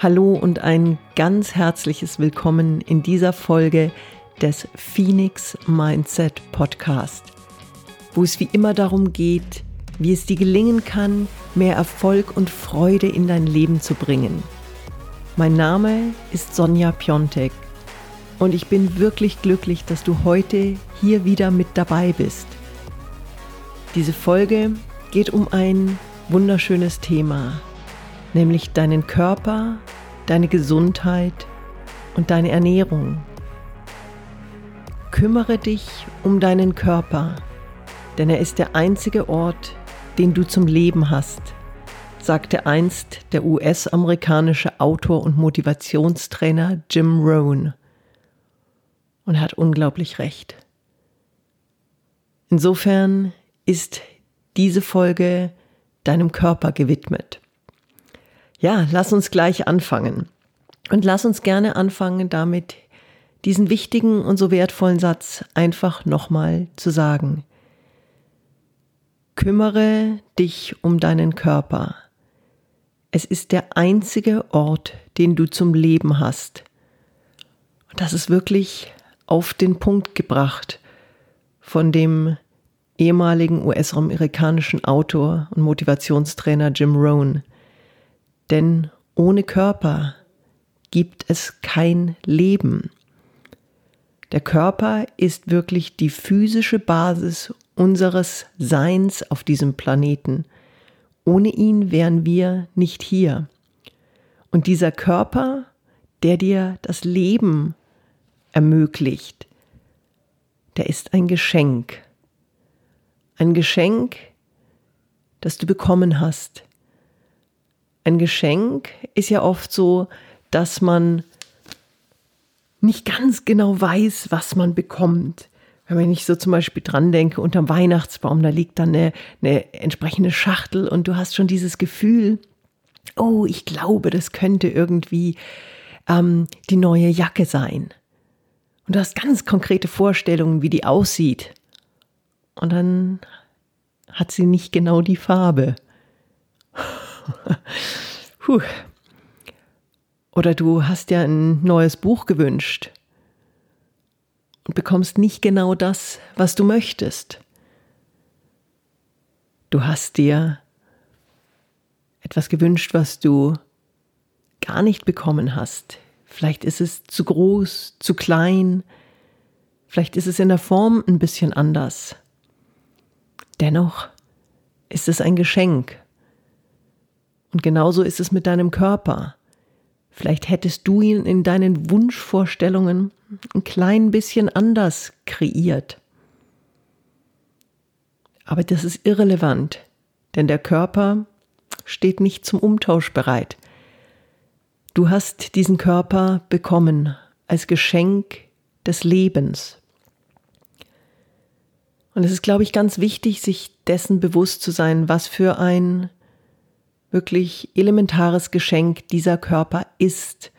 Hallo und ein ganz herzliches Willkommen in dieser Folge des Phoenix Mindset Podcast, wo es wie immer darum geht, wie es dir gelingen kann, mehr Erfolg und Freude in dein Leben zu bringen. Mein Name ist Sonja Piontek und ich bin wirklich glücklich, dass du heute hier wieder mit dabei bist. Diese Folge geht um ein wunderschönes Thema, nämlich deinen Körper, deine Gesundheit und deine Ernährung. Kümmere dich um deinen Körper, denn er ist der einzige Ort, den du zum Leben hast, sagte einst der US-amerikanische Autor und Motivationstrainer Jim Rohn. Und er hat unglaublich recht. Insofern ist diese Folge deinem Körper gewidmet. Ja, lass uns gleich anfangen. Und lass uns gerne anfangen damit, diesen wichtigen und so wertvollen Satz einfach nochmal zu sagen. Kümmere dich um deinen Körper. Es ist der einzige Ort, den du zum Leben hast. Und das ist wirklich auf den Punkt gebracht von dem ehemaligen US-amerikanischen Autor und Motivationstrainer Jim Rohn. Denn ohne Körper gibt es kein Leben. Der Körper ist wirklich die physische Basis unseres Seins auf diesem Planeten. Ohne ihn wären wir nicht hier. Und dieser Körper, der dir das Leben ermöglicht, der ist ein Geschenk. Ein Geschenk, das du bekommen hast. Ein Geschenk ist ja oft so, dass man nicht ganz genau weiß, was man bekommt. Wenn ich so zum Beispiel dran denke, unterm Weihnachtsbaum, da liegt dann eine, eine entsprechende Schachtel und du hast schon dieses Gefühl, oh, ich glaube, das könnte irgendwie ähm, die neue Jacke sein. Und du hast ganz konkrete Vorstellungen, wie die aussieht. Und dann hat sie nicht genau die Farbe. Puh. Oder du hast ja ein neues Buch gewünscht und bekommst nicht genau das, was du möchtest. Du hast dir etwas gewünscht, was du gar nicht bekommen hast. Vielleicht ist es zu groß, zu klein, vielleicht ist es in der Form ein bisschen anders. Dennoch ist es ein Geschenk. Und genauso ist es mit deinem Körper. Vielleicht hättest du ihn in deinen Wunschvorstellungen ein klein bisschen anders kreiert. Aber das ist irrelevant, denn der Körper steht nicht zum Umtausch bereit. Du hast diesen Körper bekommen als Geschenk des Lebens. Und es ist, glaube ich, ganz wichtig, sich dessen bewusst zu sein, was für ein wirklich elementares Geschenk dieser Körper ist.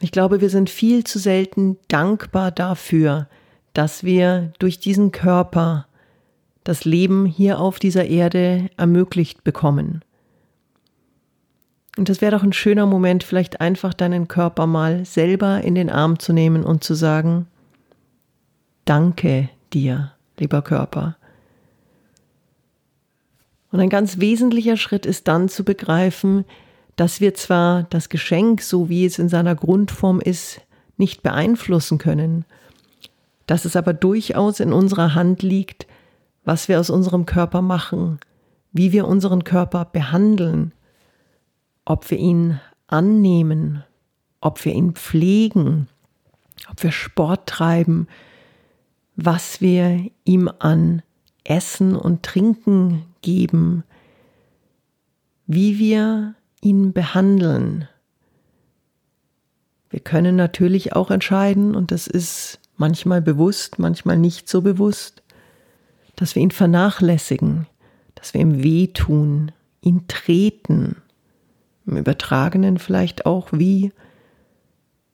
Ich glaube, wir sind viel zu selten dankbar dafür, dass wir durch diesen Körper das Leben hier auf dieser Erde ermöglicht bekommen. Und das wäre doch ein schöner Moment, vielleicht einfach deinen Körper mal selber in den Arm zu nehmen und zu sagen, Danke dir, lieber Körper. Und ein ganz wesentlicher Schritt ist dann zu begreifen, dass wir zwar das Geschenk, so wie es in seiner Grundform ist, nicht beeinflussen können, dass es aber durchaus in unserer Hand liegt, was wir aus unserem Körper machen, wie wir unseren Körper behandeln, ob wir ihn annehmen, ob wir ihn pflegen, ob wir Sport treiben, was wir ihm an Essen und Trinken geben, wie wir ihn behandeln. Wir können natürlich auch entscheiden, und das ist manchmal bewusst, manchmal nicht so bewusst, dass wir ihn vernachlässigen, dass wir ihm wehtun, ihn treten, im übertragenen vielleicht auch wie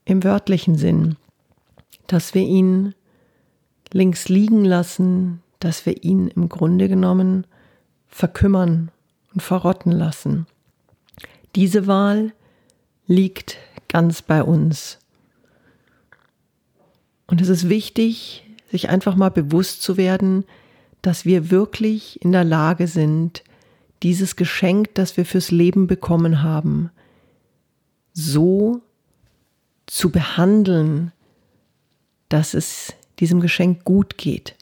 im wörtlichen Sinn, dass wir ihn links liegen lassen, dass wir ihn im Grunde genommen verkümmern und verrotten lassen. Diese Wahl liegt ganz bei uns. Und es ist wichtig, sich einfach mal bewusst zu werden, dass wir wirklich in der Lage sind, dieses Geschenk, das wir fürs Leben bekommen haben, so zu behandeln, dass es diesem Geschenk gut geht.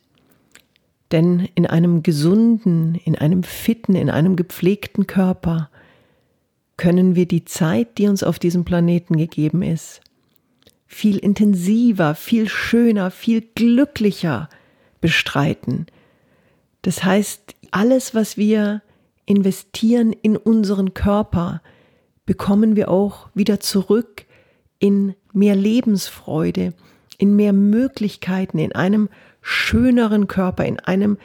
Denn in einem gesunden, in einem fitten, in einem gepflegten Körper können wir die Zeit, die uns auf diesem Planeten gegeben ist, viel intensiver, viel schöner, viel glücklicher bestreiten. Das heißt, alles, was wir investieren in unseren Körper, bekommen wir auch wieder zurück in mehr Lebensfreude, in mehr Möglichkeiten, in einem schöneren Körper, in einem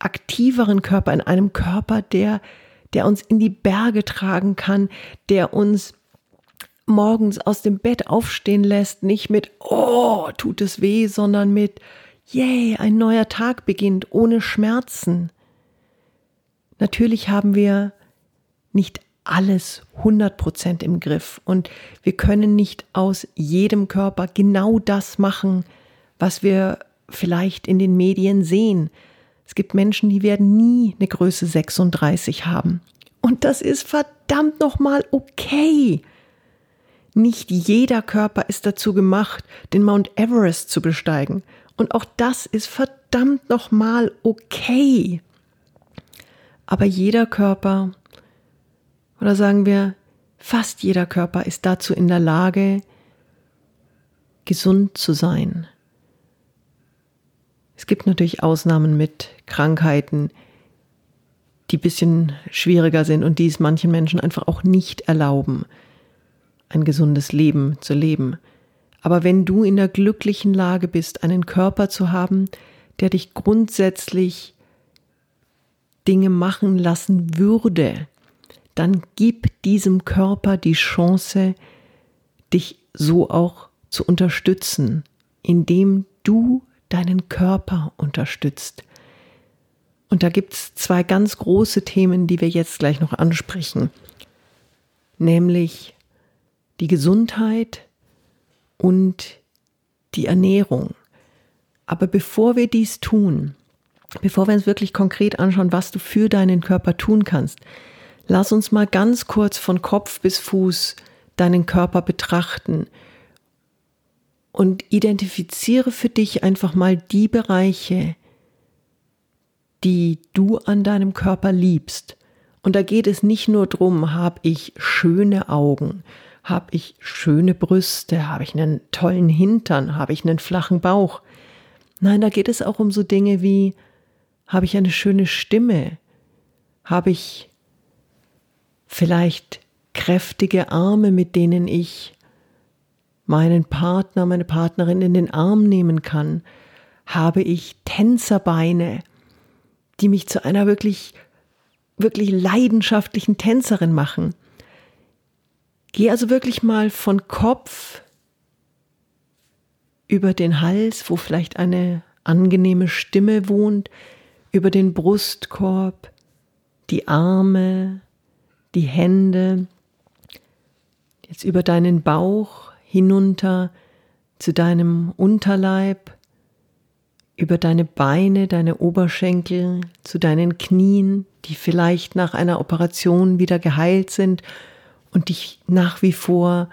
aktiveren Körper, in einem Körper, der, der uns in die Berge tragen kann, der uns morgens aus dem Bett aufstehen lässt, nicht mit, oh, tut es weh, sondern mit, yay, ein neuer Tag beginnt ohne Schmerzen. Natürlich haben wir nicht alles 100% im Griff und wir können nicht aus jedem Körper genau das machen, was wir vielleicht in den Medien sehen. Es gibt Menschen, die werden nie eine Größe 36 haben. Und das ist verdammt nochmal okay. Nicht jeder Körper ist dazu gemacht, den Mount Everest zu besteigen. Und auch das ist verdammt nochmal okay. Aber jeder Körper, oder sagen wir, fast jeder Körper ist dazu in der Lage, gesund zu sein. Es gibt natürlich Ausnahmen mit Krankheiten, die ein bisschen schwieriger sind und die es manchen Menschen einfach auch nicht erlauben ein gesundes Leben zu leben. Aber wenn du in der glücklichen Lage bist, einen Körper zu haben, der dich grundsätzlich Dinge machen lassen würde, dann gib diesem Körper die Chance, dich so auch zu unterstützen, indem du deinen Körper unterstützt. Und da gibt es zwei ganz große Themen, die wir jetzt gleich noch ansprechen, nämlich die Gesundheit und die Ernährung. Aber bevor wir dies tun, bevor wir uns wirklich konkret anschauen, was du für deinen Körper tun kannst, lass uns mal ganz kurz von Kopf bis Fuß deinen Körper betrachten und identifiziere für dich einfach mal die Bereiche, die du an deinem Körper liebst. Und da geht es nicht nur darum, habe ich schöne Augen, habe ich schöne Brüste? Habe ich einen tollen Hintern? Habe ich einen flachen Bauch? Nein, da geht es auch um so Dinge wie, habe ich eine schöne Stimme? Habe ich vielleicht kräftige Arme, mit denen ich meinen Partner, meine Partnerin in den Arm nehmen kann? Habe ich Tänzerbeine, die mich zu einer wirklich, wirklich leidenschaftlichen Tänzerin machen? Geh also wirklich mal von Kopf über den Hals, wo vielleicht eine angenehme Stimme wohnt, über den Brustkorb, die Arme, die Hände, jetzt über deinen Bauch hinunter zu deinem Unterleib, über deine Beine, deine Oberschenkel, zu deinen Knien, die vielleicht nach einer Operation wieder geheilt sind und dich nach wie vor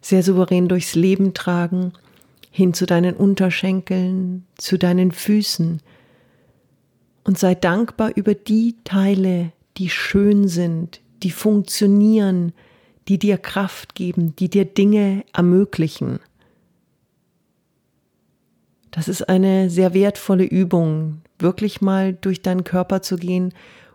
sehr souverän durchs Leben tragen, hin zu deinen Unterschenkeln, zu deinen Füßen. Und sei dankbar über die Teile, die schön sind, die funktionieren, die dir Kraft geben, die dir Dinge ermöglichen. Das ist eine sehr wertvolle Übung, wirklich mal durch deinen Körper zu gehen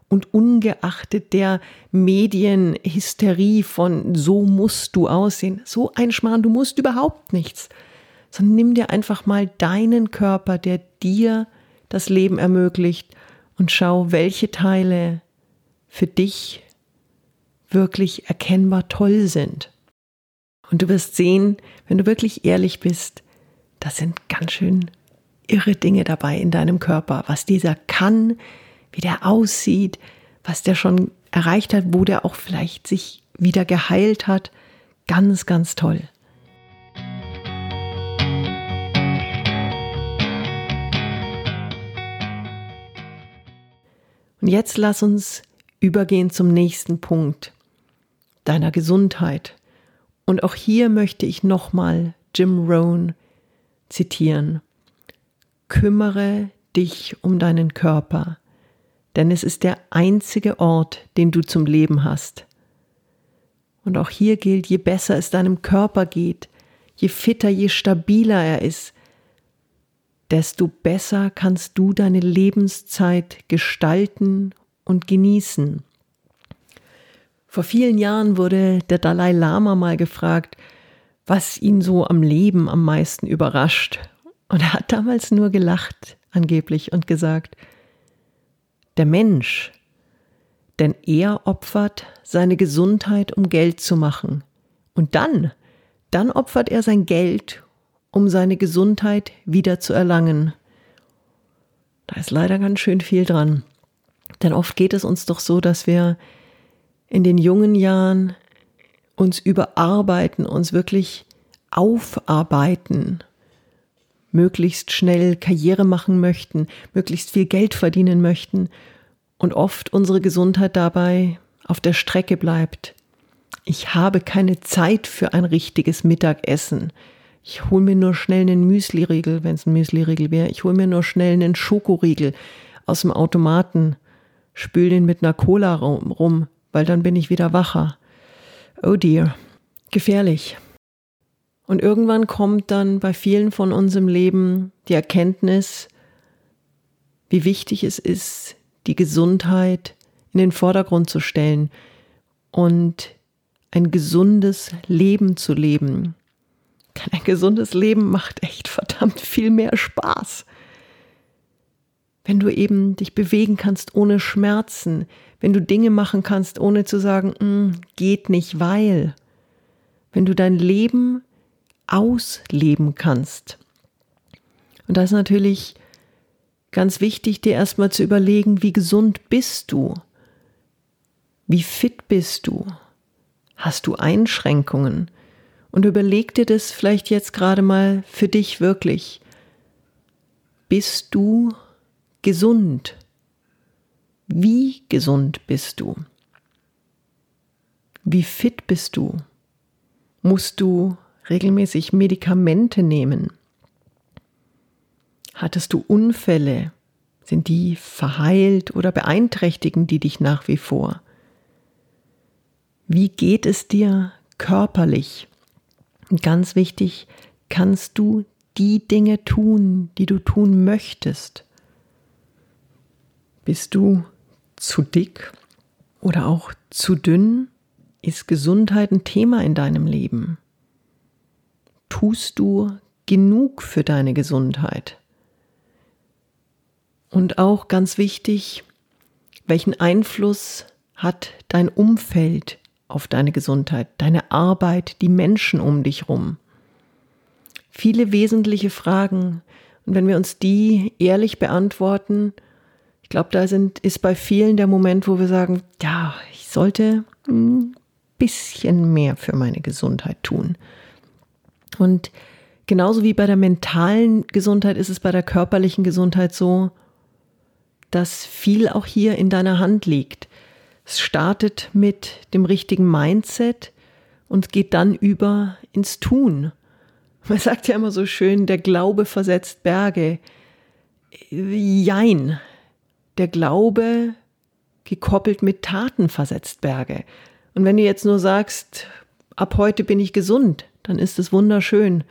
und ungeachtet der Medienhysterie von so musst du aussehen, so ein Schmarrn, du musst überhaupt nichts, sondern nimm dir einfach mal deinen Körper, der dir das Leben ermöglicht und schau, welche Teile für dich wirklich erkennbar toll sind. Und du wirst sehen, wenn du wirklich ehrlich bist, das sind ganz schön irre Dinge dabei in deinem Körper, was dieser kann, wie der aussieht, was der schon erreicht hat, wo der auch vielleicht sich wieder geheilt hat. Ganz, ganz toll. Und jetzt lass uns übergehen zum nächsten Punkt, deiner Gesundheit. Und auch hier möchte ich nochmal Jim Rohn zitieren. Kümmere dich um deinen Körper, denn es ist der einzige Ort, den du zum Leben hast. Und auch hier gilt, je besser es deinem Körper geht, je fitter, je stabiler er ist, desto besser kannst du deine Lebenszeit gestalten und genießen. Vor vielen Jahren wurde der Dalai Lama mal gefragt, was ihn so am Leben am meisten überrascht. Und er hat damals nur gelacht, angeblich, und gesagt, der Mensch, denn er opfert seine Gesundheit, um Geld zu machen. Und dann, dann opfert er sein Geld, um seine Gesundheit wieder zu erlangen. Da ist leider ganz schön viel dran. Denn oft geht es uns doch so, dass wir in den jungen Jahren uns überarbeiten, uns wirklich aufarbeiten, möglichst schnell Karriere machen möchten, möglichst viel Geld verdienen möchten und oft unsere Gesundheit dabei auf der Strecke bleibt. Ich habe keine Zeit für ein richtiges Mittagessen. Ich hole mir nur schnell einen Müsli-Riegel, wenn es ein Müsli-Riegel wäre. Ich hole mir nur schnell einen Schokoriegel aus dem Automaten, spül den mit einer Cola rum, rum, weil dann bin ich wieder wacher. Oh dear, gefährlich. Und irgendwann kommt dann bei vielen von uns im Leben die Erkenntnis, wie wichtig es ist, die Gesundheit in den Vordergrund zu stellen und ein gesundes Leben zu leben. Ein gesundes Leben macht echt verdammt viel mehr Spaß. Wenn du eben dich bewegen kannst ohne Schmerzen, wenn du Dinge machen kannst, ohne zu sagen, mm, geht nicht, weil. Wenn du dein Leben ausleben kannst. Und da ist natürlich ganz wichtig, dir erstmal zu überlegen, wie gesund bist du? Wie fit bist du? Hast du Einschränkungen? Und überleg dir das vielleicht jetzt gerade mal für dich wirklich. Bist du gesund? Wie gesund bist du? Wie fit bist du? Musst du regelmäßig Medikamente nehmen? Hattest du Unfälle? Sind die verheilt oder beeinträchtigen die dich nach wie vor? Wie geht es dir körperlich? Und ganz wichtig, kannst du die Dinge tun, die du tun möchtest? Bist du zu dick oder auch zu dünn? Ist Gesundheit ein Thema in deinem Leben? Tust du genug für deine Gesundheit? Und auch ganz wichtig, welchen Einfluss hat dein Umfeld auf deine Gesundheit, deine Arbeit, die Menschen um dich rum. Viele wesentliche Fragen. Und wenn wir uns die ehrlich beantworten, ich glaube, da sind, ist bei vielen der Moment, wo wir sagen, ja, ich sollte ein bisschen mehr für meine Gesundheit tun. Und genauso wie bei der mentalen Gesundheit ist es bei der körperlichen Gesundheit so, dass viel auch hier in deiner Hand liegt. Es startet mit dem richtigen Mindset und geht dann über ins Tun. Man sagt ja immer so schön, der Glaube versetzt Berge. Jein. Der Glaube gekoppelt mit Taten versetzt Berge. Und wenn du jetzt nur sagst, ab heute bin ich gesund, dann ist es wunderschön.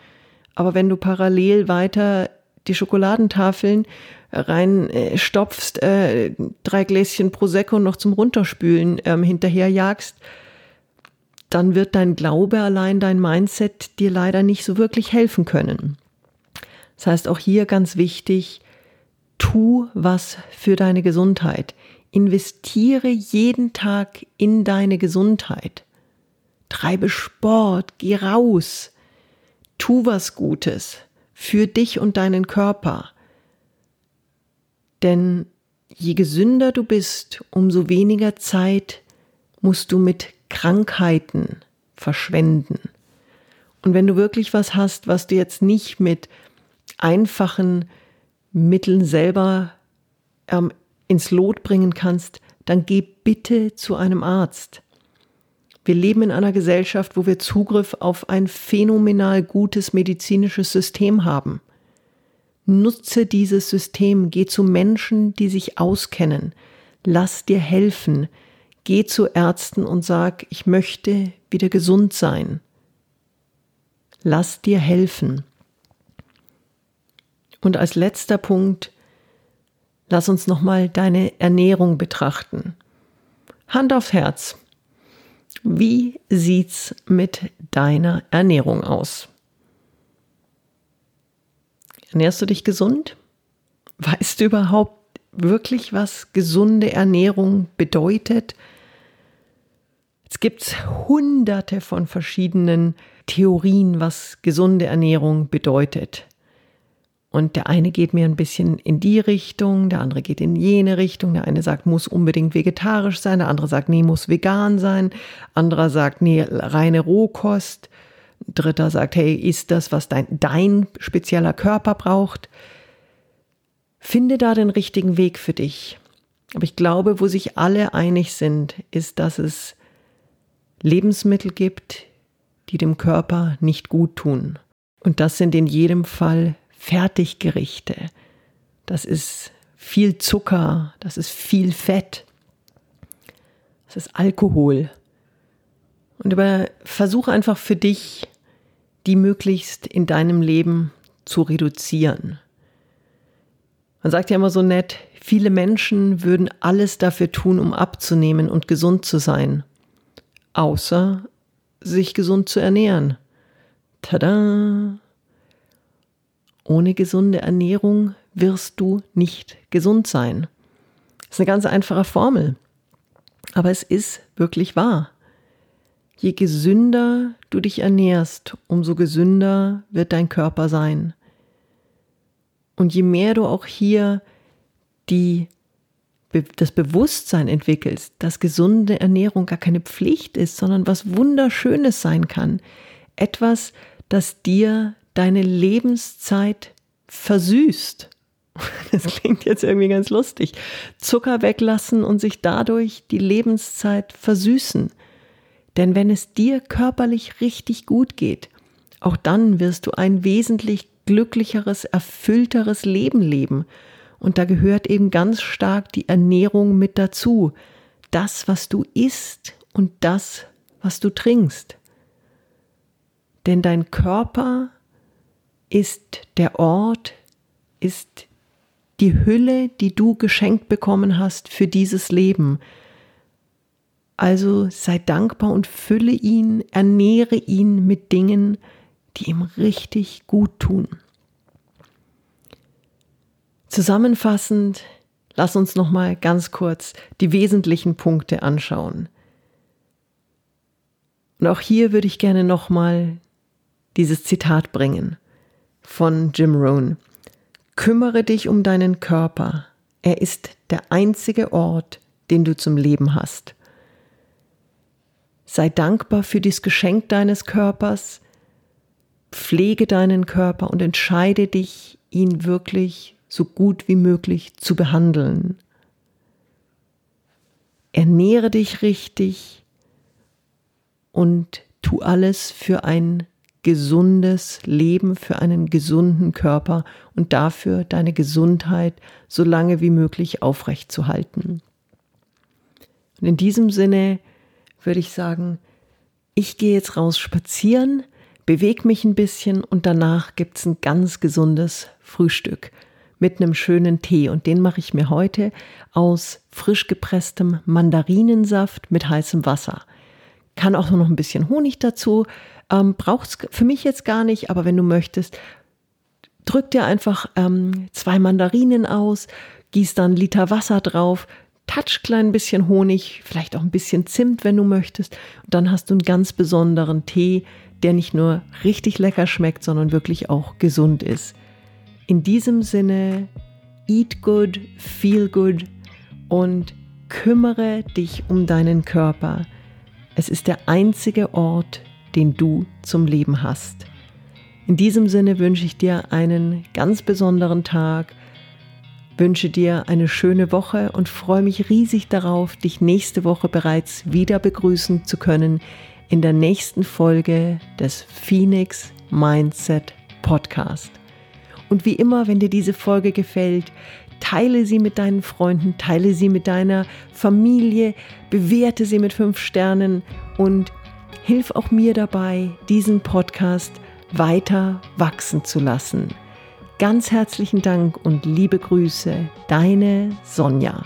Aber wenn du parallel weiter die Schokoladentafeln rein äh, äh, drei Gläschen Prosecco noch zum Runterspülen ähm, hinterherjagst, dann wird dein Glaube allein, dein Mindset dir leider nicht so wirklich helfen können. Das heißt auch hier ganz wichtig, tu was für deine Gesundheit. Investiere jeden Tag in deine Gesundheit. Treibe Sport, geh raus, tu was Gutes für dich und deinen Körper. Denn je gesünder du bist, umso weniger Zeit musst du mit Krankheiten verschwenden. Und wenn du wirklich was hast, was du jetzt nicht mit einfachen Mitteln selber ähm, ins Lot bringen kannst, dann geh bitte zu einem Arzt. Wir leben in einer Gesellschaft, wo wir Zugriff auf ein phänomenal gutes medizinisches System haben. Nutze dieses System, geh zu Menschen, die sich auskennen, lass dir helfen, geh zu Ärzten und sag, ich möchte wieder gesund sein. Lass dir helfen. Und als letzter Punkt, lass uns nochmal deine Ernährung betrachten. Hand aufs Herz. Wie sieht's mit deiner Ernährung aus? Ernährst du dich gesund? Weißt du überhaupt wirklich, was gesunde Ernährung bedeutet? Es gibt hunderte von verschiedenen Theorien, was gesunde Ernährung bedeutet. Und der eine geht mir ein bisschen in die Richtung, der andere geht in jene Richtung. Der eine sagt, muss unbedingt vegetarisch sein, der andere sagt, nee, muss vegan sein. Anderer sagt, nee, reine Rohkost. Dritter sagt, hey, ist das, was dein, dein spezieller Körper braucht? Finde da den richtigen Weg für dich. Aber ich glaube, wo sich alle einig sind, ist, dass es Lebensmittel gibt, die dem Körper nicht gut tun. Und das sind in jedem Fall Fertiggerichte. Das ist viel Zucker, das ist viel Fett, das ist Alkohol. Und über, versuche einfach für dich, die möglichst in deinem Leben zu reduzieren. Man sagt ja immer so nett, viele Menschen würden alles dafür tun, um abzunehmen und gesund zu sein, außer sich gesund zu ernähren. Tada! Ohne gesunde Ernährung wirst du nicht gesund sein. Das ist eine ganz einfache Formel. Aber es ist wirklich wahr. Je gesünder du dich ernährst, umso gesünder wird dein Körper sein. Und je mehr du auch hier die, das Bewusstsein entwickelst, dass gesunde Ernährung gar keine Pflicht ist, sondern was Wunderschönes sein kann, etwas, das dir deine Lebenszeit versüßt. Das klingt jetzt irgendwie ganz lustig. Zucker weglassen und sich dadurch die Lebenszeit versüßen. Denn wenn es dir körperlich richtig gut geht, auch dann wirst du ein wesentlich glücklicheres, erfüllteres Leben leben. Und da gehört eben ganz stark die Ernährung mit dazu. Das, was du isst und das, was du trinkst. Denn dein Körper ist der Ort, ist die Hülle, die du geschenkt bekommen hast für dieses Leben. Also sei dankbar und fülle ihn, ernähre ihn mit Dingen, die ihm richtig gut tun. Zusammenfassend, lass uns noch mal ganz kurz die wesentlichen Punkte anschauen. Und auch hier würde ich gerne noch mal dieses Zitat bringen von Jim Rohn. Kümmere dich um deinen Körper. Er ist der einzige Ort, den du zum Leben hast. Sei dankbar für das Geschenk deines Körpers. Pflege deinen Körper und entscheide dich, ihn wirklich so gut wie möglich zu behandeln. Ernähre dich richtig und tu alles für ein gesundes Leben, für einen gesunden Körper und dafür deine Gesundheit so lange wie möglich aufrechtzuhalten. Und in diesem Sinne würde ich sagen, ich gehe jetzt raus spazieren, bewege mich ein bisschen und danach gibt es ein ganz gesundes Frühstück mit einem schönen Tee und den mache ich mir heute aus frisch gepresstem Mandarinensaft mit heißem Wasser. Kann auch noch ein bisschen Honig dazu, ähm, Braucht es für mich jetzt gar nicht, aber wenn du möchtest, drück dir einfach ähm, zwei Mandarinen aus, gieß dann einen Liter Wasser drauf, touch klein bisschen Honig, vielleicht auch ein bisschen Zimt, wenn du möchtest. Und dann hast du einen ganz besonderen Tee, der nicht nur richtig lecker schmeckt, sondern wirklich auch gesund ist. In diesem Sinne, eat good, feel good und kümmere dich um deinen Körper. Es ist der einzige Ort, den du zum Leben hast. In diesem Sinne wünsche ich dir einen ganz besonderen Tag, wünsche dir eine schöne Woche und freue mich riesig darauf, dich nächste Woche bereits wieder begrüßen zu können in der nächsten Folge des Phoenix Mindset Podcast. Und wie immer, wenn dir diese Folge gefällt, teile sie mit deinen Freunden, teile sie mit deiner Familie, bewerte sie mit fünf Sternen und hilf auch mir dabei, diesen Podcast weiter wachsen zu lassen. Ganz herzlichen Dank und liebe Grüße, deine Sonja.